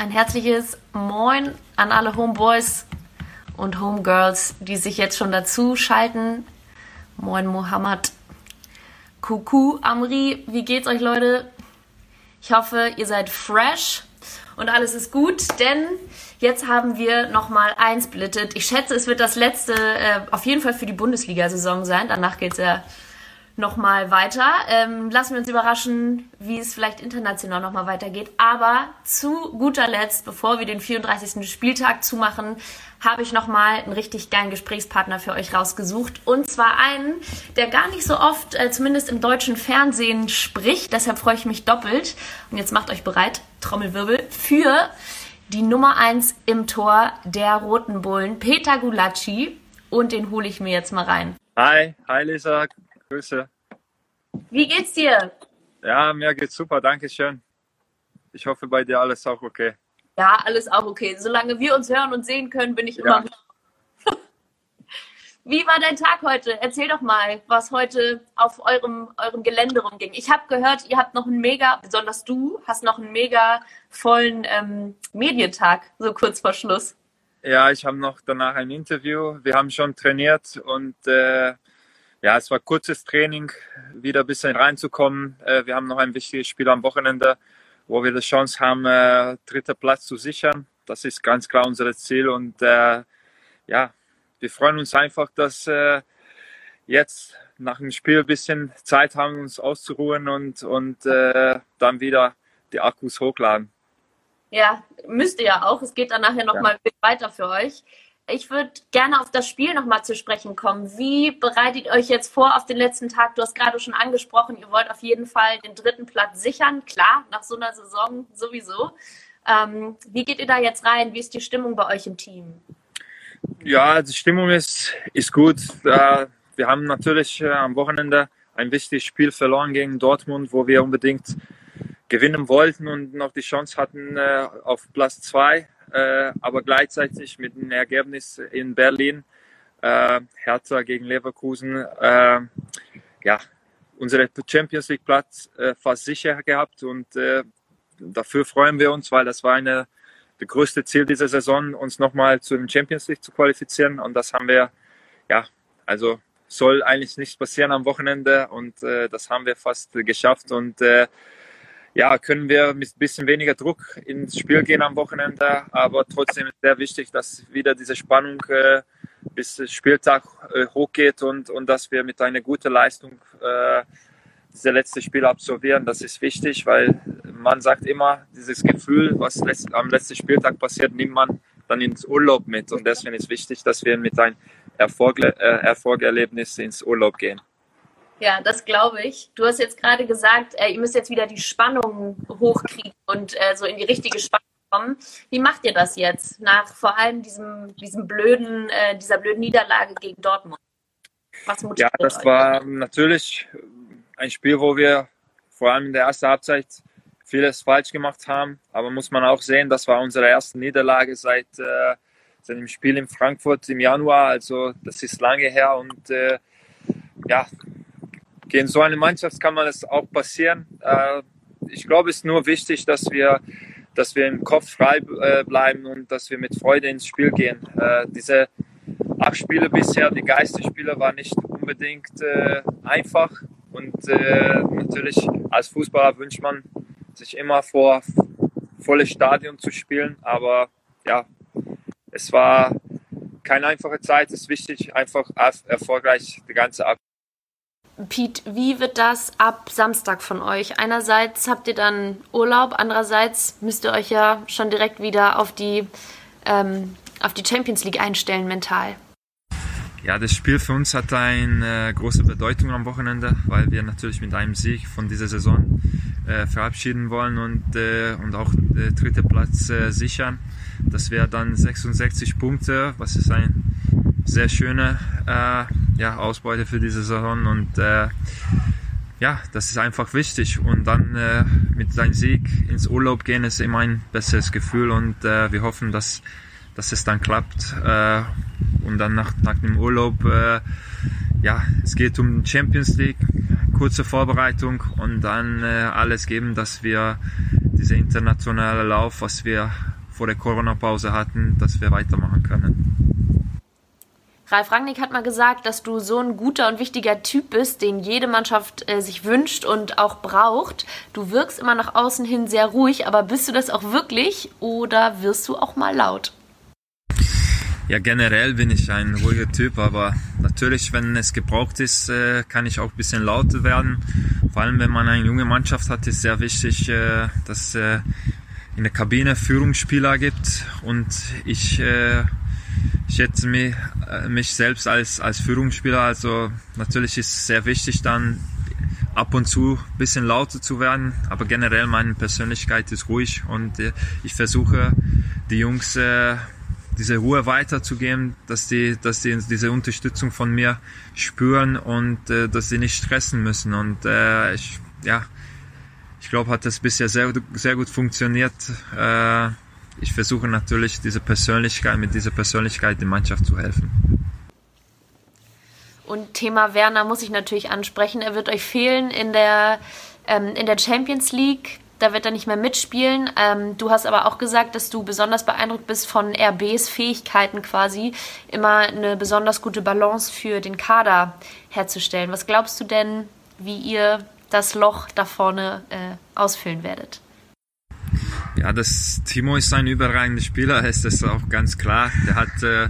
Ein herzliches Moin an alle Homeboys und Homegirls, die sich jetzt schon dazu schalten. Moin Mohammed. Kuku Amri, wie geht's euch Leute? Ich hoffe, ihr seid fresh und alles ist gut, denn jetzt haben wir nochmal einsplittet. Ich schätze, es wird das letzte äh, auf jeden Fall für die Bundesliga-Saison sein. Danach geht's ja nochmal weiter. Ähm, lassen wir uns überraschen, wie es vielleicht international nochmal weitergeht. Aber zu guter Letzt, bevor wir den 34. Spieltag zumachen, habe ich nochmal einen richtig geilen Gesprächspartner für euch rausgesucht. Und zwar einen, der gar nicht so oft, äh, zumindest im deutschen Fernsehen, spricht. Deshalb freue ich mich doppelt. Und jetzt macht euch bereit, Trommelwirbel, für die Nummer 1 im Tor der Roten Bullen, Peter Gulacsi. Und den hole ich mir jetzt mal rein. Hi, hi Lisa, Grüße. Wie geht's dir? Ja, mir geht's super, danke schön. Ich hoffe, bei dir alles auch okay. Ja, alles auch okay. Solange wir uns hören und sehen können, bin ich ja. immer. Wie war dein Tag heute? Erzähl doch mal, was heute auf eurem, eurem Gelände rumging. Ich habe gehört, ihr habt noch einen mega, besonders du, hast noch einen mega vollen ähm, Medientag, so kurz vor Schluss. Ja, ich habe noch danach ein Interview. Wir haben schon trainiert und äh, ja, es war kurzes Training, wieder ein bisschen reinzukommen. Äh, wir haben noch ein wichtiges Spiel am Wochenende, wo wir die Chance haben, äh, dritter Platz zu sichern. Das ist ganz klar unser Ziel und äh, ja, wir freuen uns einfach, dass äh, jetzt nach dem Spiel ein bisschen Zeit haben, uns auszuruhen und, und äh, dann wieder die Akkus hochladen. Ja, müsst ihr ja auch. Es geht dann nachher nochmal ja. weiter für euch ich würde gerne auf das Spiel nochmal zu sprechen kommen. Wie bereitet ihr euch jetzt vor auf den letzten Tag? Du hast gerade schon angesprochen, ihr wollt auf jeden Fall den dritten Platz sichern. Klar, nach so einer Saison sowieso. Ähm, wie geht ihr da jetzt rein? Wie ist die Stimmung bei euch im Team? Ja, die Stimmung ist, ist gut. Wir haben natürlich äh, am Wochenende ein wichtiges Spiel verloren gegen Dortmund, wo wir unbedingt gewinnen wollten und noch die Chance hatten äh, auf Platz zwei äh, aber gleichzeitig mit dem Ergebnis in Berlin, äh, Hertha gegen Leverkusen, äh, ja, unsere Champions League Platz äh, fast sicher gehabt und äh, dafür freuen wir uns, weil das war eine das größte Ziel dieser Saison, uns nochmal zu dem Champions League zu qualifizieren und das haben wir, ja, also soll eigentlich nichts passieren am Wochenende und äh, das haben wir fast geschafft und ja, können wir mit ein bisschen weniger Druck ins Spiel gehen am Wochenende. Aber trotzdem ist sehr wichtig, dass wieder diese Spannung äh, bis Spieltag äh, hochgeht und, und dass wir mit einer guten Leistung äh, dieses letzte Spiel absolvieren. Das ist wichtig, weil man sagt immer, dieses Gefühl, was letzt, am letzten Spieltag passiert, nimmt man dann ins Urlaub mit. Und deswegen ist wichtig, dass wir mit einem Erfolg, äh, Erfolgerlebnis ins Urlaub gehen. Ja, das glaube ich. Du hast jetzt gerade gesagt, äh, ihr müsst jetzt wieder die Spannung hochkriegen und äh, so in die richtige Spannung kommen. Wie macht ihr das jetzt nach vor allem diesem, diesem blöden, äh, dieser blöden Niederlage gegen Dortmund? Was ja, das euch? war natürlich ein Spiel, wo wir vor allem in der ersten Halbzeit vieles falsch gemacht haben. Aber muss man auch sehen, das war unsere erste Niederlage seit, äh, seit dem Spiel in Frankfurt im Januar. Also das ist lange her und äh, ja, gegen so eine Mannschaft kann man es auch passieren. Äh, ich glaube, es ist nur wichtig, dass wir, dass wir im Kopf frei äh, bleiben und dass wir mit Freude ins Spiel gehen. Äh, diese acht Spiele bisher, die Geisterspiele, waren nicht unbedingt einfach. Und natürlich als Fußballer wünscht man sich immer vor volles Stadion zu spielen. Aber ja, es war keine einfache Zeit. Es ist wichtig, einfach erfolgreich die ganze Ab Pete, wie wird das ab Samstag von euch? Einerseits habt ihr dann Urlaub, andererseits müsst ihr euch ja schon direkt wieder auf die, ähm, auf die Champions League einstellen mental. Ja, das Spiel für uns hat eine äh, große Bedeutung am Wochenende, weil wir natürlich mit einem Sieg von dieser Saison äh, verabschieden wollen und, äh, und auch den dritten Platz äh, sichern. Das wäre dann 66 Punkte, was ist ein sehr schöne äh, ja, Ausbeute für diese Saison und äh, ja, das ist einfach wichtig und dann äh, mit seinem Sieg ins Urlaub gehen ist immer ein besseres Gefühl und äh, wir hoffen, dass, dass es dann klappt äh, und dann nach, nach dem Urlaub äh, ja, es geht um Champions League, kurze Vorbereitung und dann alles geben, dass wir dieser internationale Lauf, was wir vor der Corona-Pause hatten, dass wir weitermachen können. Ralf Rangnick hat mal gesagt, dass du so ein guter und wichtiger Typ bist, den jede Mannschaft äh, sich wünscht und auch braucht. Du wirkst immer nach außen hin sehr ruhig, aber bist du das auch wirklich oder wirst du auch mal laut? Ja, generell bin ich ein ruhiger Typ, aber natürlich, wenn es gebraucht ist, äh, kann ich auch ein bisschen lauter werden. Vor allem, wenn man eine junge Mannschaft hat, ist sehr wichtig, äh, dass äh, in der Kabine Führungsspieler gibt und ich schätze mich, mich selbst als, als Führungsspieler. Also natürlich ist es sehr wichtig, dann ab und zu ein bisschen lauter zu werden, aber generell meine Persönlichkeit ist ruhig und ich versuche die Jungs diese Ruhe weiterzugeben, dass die, dass die diese Unterstützung von mir spüren und äh, dass sie nicht stressen müssen. Und äh, ich, ja, ich glaube, hat das bisher sehr, sehr gut funktioniert. Ich versuche natürlich diese Persönlichkeit, mit dieser Persönlichkeit der Mannschaft zu helfen. Und Thema Werner muss ich natürlich ansprechen. Er wird euch fehlen in der, ähm, in der Champions League da wird er nicht mehr mitspielen. Ähm, du hast aber auch gesagt, dass du besonders beeindruckt bist von RBs Fähigkeiten quasi, immer eine besonders gute Balance für den Kader herzustellen. Was glaubst du denn, wie ihr das Loch da vorne äh, ausfüllen werdet? Ja, das Timo ist ein überragender Spieler, ist das auch ganz klar. Der hat äh,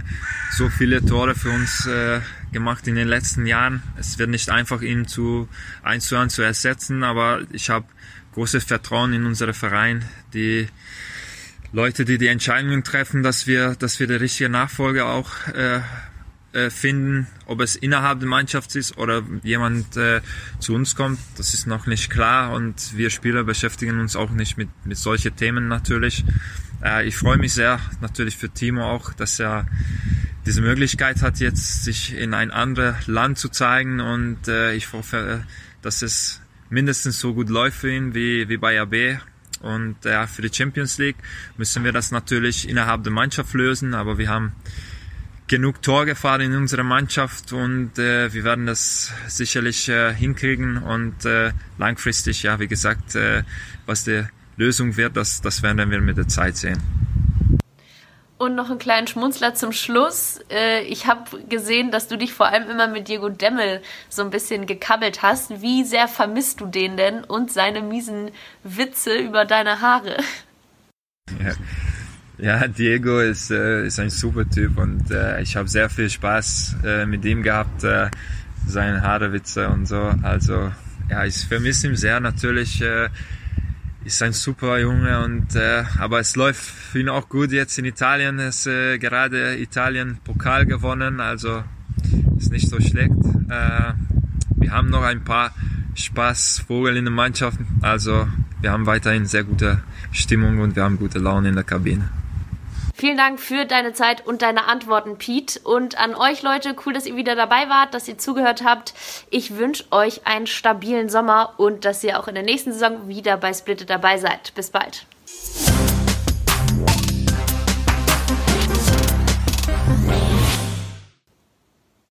so viele Tore für uns äh, gemacht in den letzten Jahren. Es wird nicht einfach, ihn zu eins zu eins zu ersetzen, aber ich habe großes Vertrauen in unseren Verein, die Leute, die die Entscheidungen treffen, dass wir, dass wir die richtige Nachfolge auch äh, finden, ob es innerhalb der Mannschaft ist oder jemand äh, zu uns kommt, das ist noch nicht klar und wir Spieler beschäftigen uns auch nicht mit, mit solchen Themen natürlich. Äh, ich freue mich sehr natürlich für Timo auch, dass er diese Möglichkeit hat, jetzt sich in ein anderes Land zu zeigen und äh, ich hoffe, dass es mindestens so gut läuft für ihn wie, wie bei AB. Und ja, für die Champions League müssen wir das natürlich innerhalb der Mannschaft lösen, aber wir haben genug Torgefahr in unserer Mannschaft und äh, wir werden das sicherlich äh, hinkriegen und äh, langfristig, ja, wie gesagt, äh, was die Lösung wird, das, das werden wir mit der Zeit sehen. Und noch einen kleinen Schmunzler zum Schluss. Äh, ich habe gesehen, dass du dich vor allem immer mit Diego Demmel so ein bisschen gekabbelt hast. Wie sehr vermisst du den denn und seine miesen Witze über deine Haare? Ja, ja Diego ist, äh, ist ein super Typ und äh, ich habe sehr viel Spaß äh, mit ihm gehabt, äh, seine Haarewitze und so. Also ja, ich vermisse ihn sehr natürlich äh, ist ein super Junge und äh, aber es läuft für ihn auch gut jetzt in Italien. Es äh, gerade Italien Pokal gewonnen, also ist nicht so schlecht. Äh, wir haben noch ein paar Spaßvogel in der Mannschaft, also wir haben weiterhin sehr gute Stimmung und wir haben gute Laune in der Kabine. Vielen Dank für deine Zeit und deine Antworten, Pete. Und an euch Leute, cool, dass ihr wieder dabei wart, dass ihr zugehört habt. Ich wünsche euch einen stabilen Sommer und dass ihr auch in der nächsten Saison wieder bei Splitted dabei seid. Bis bald.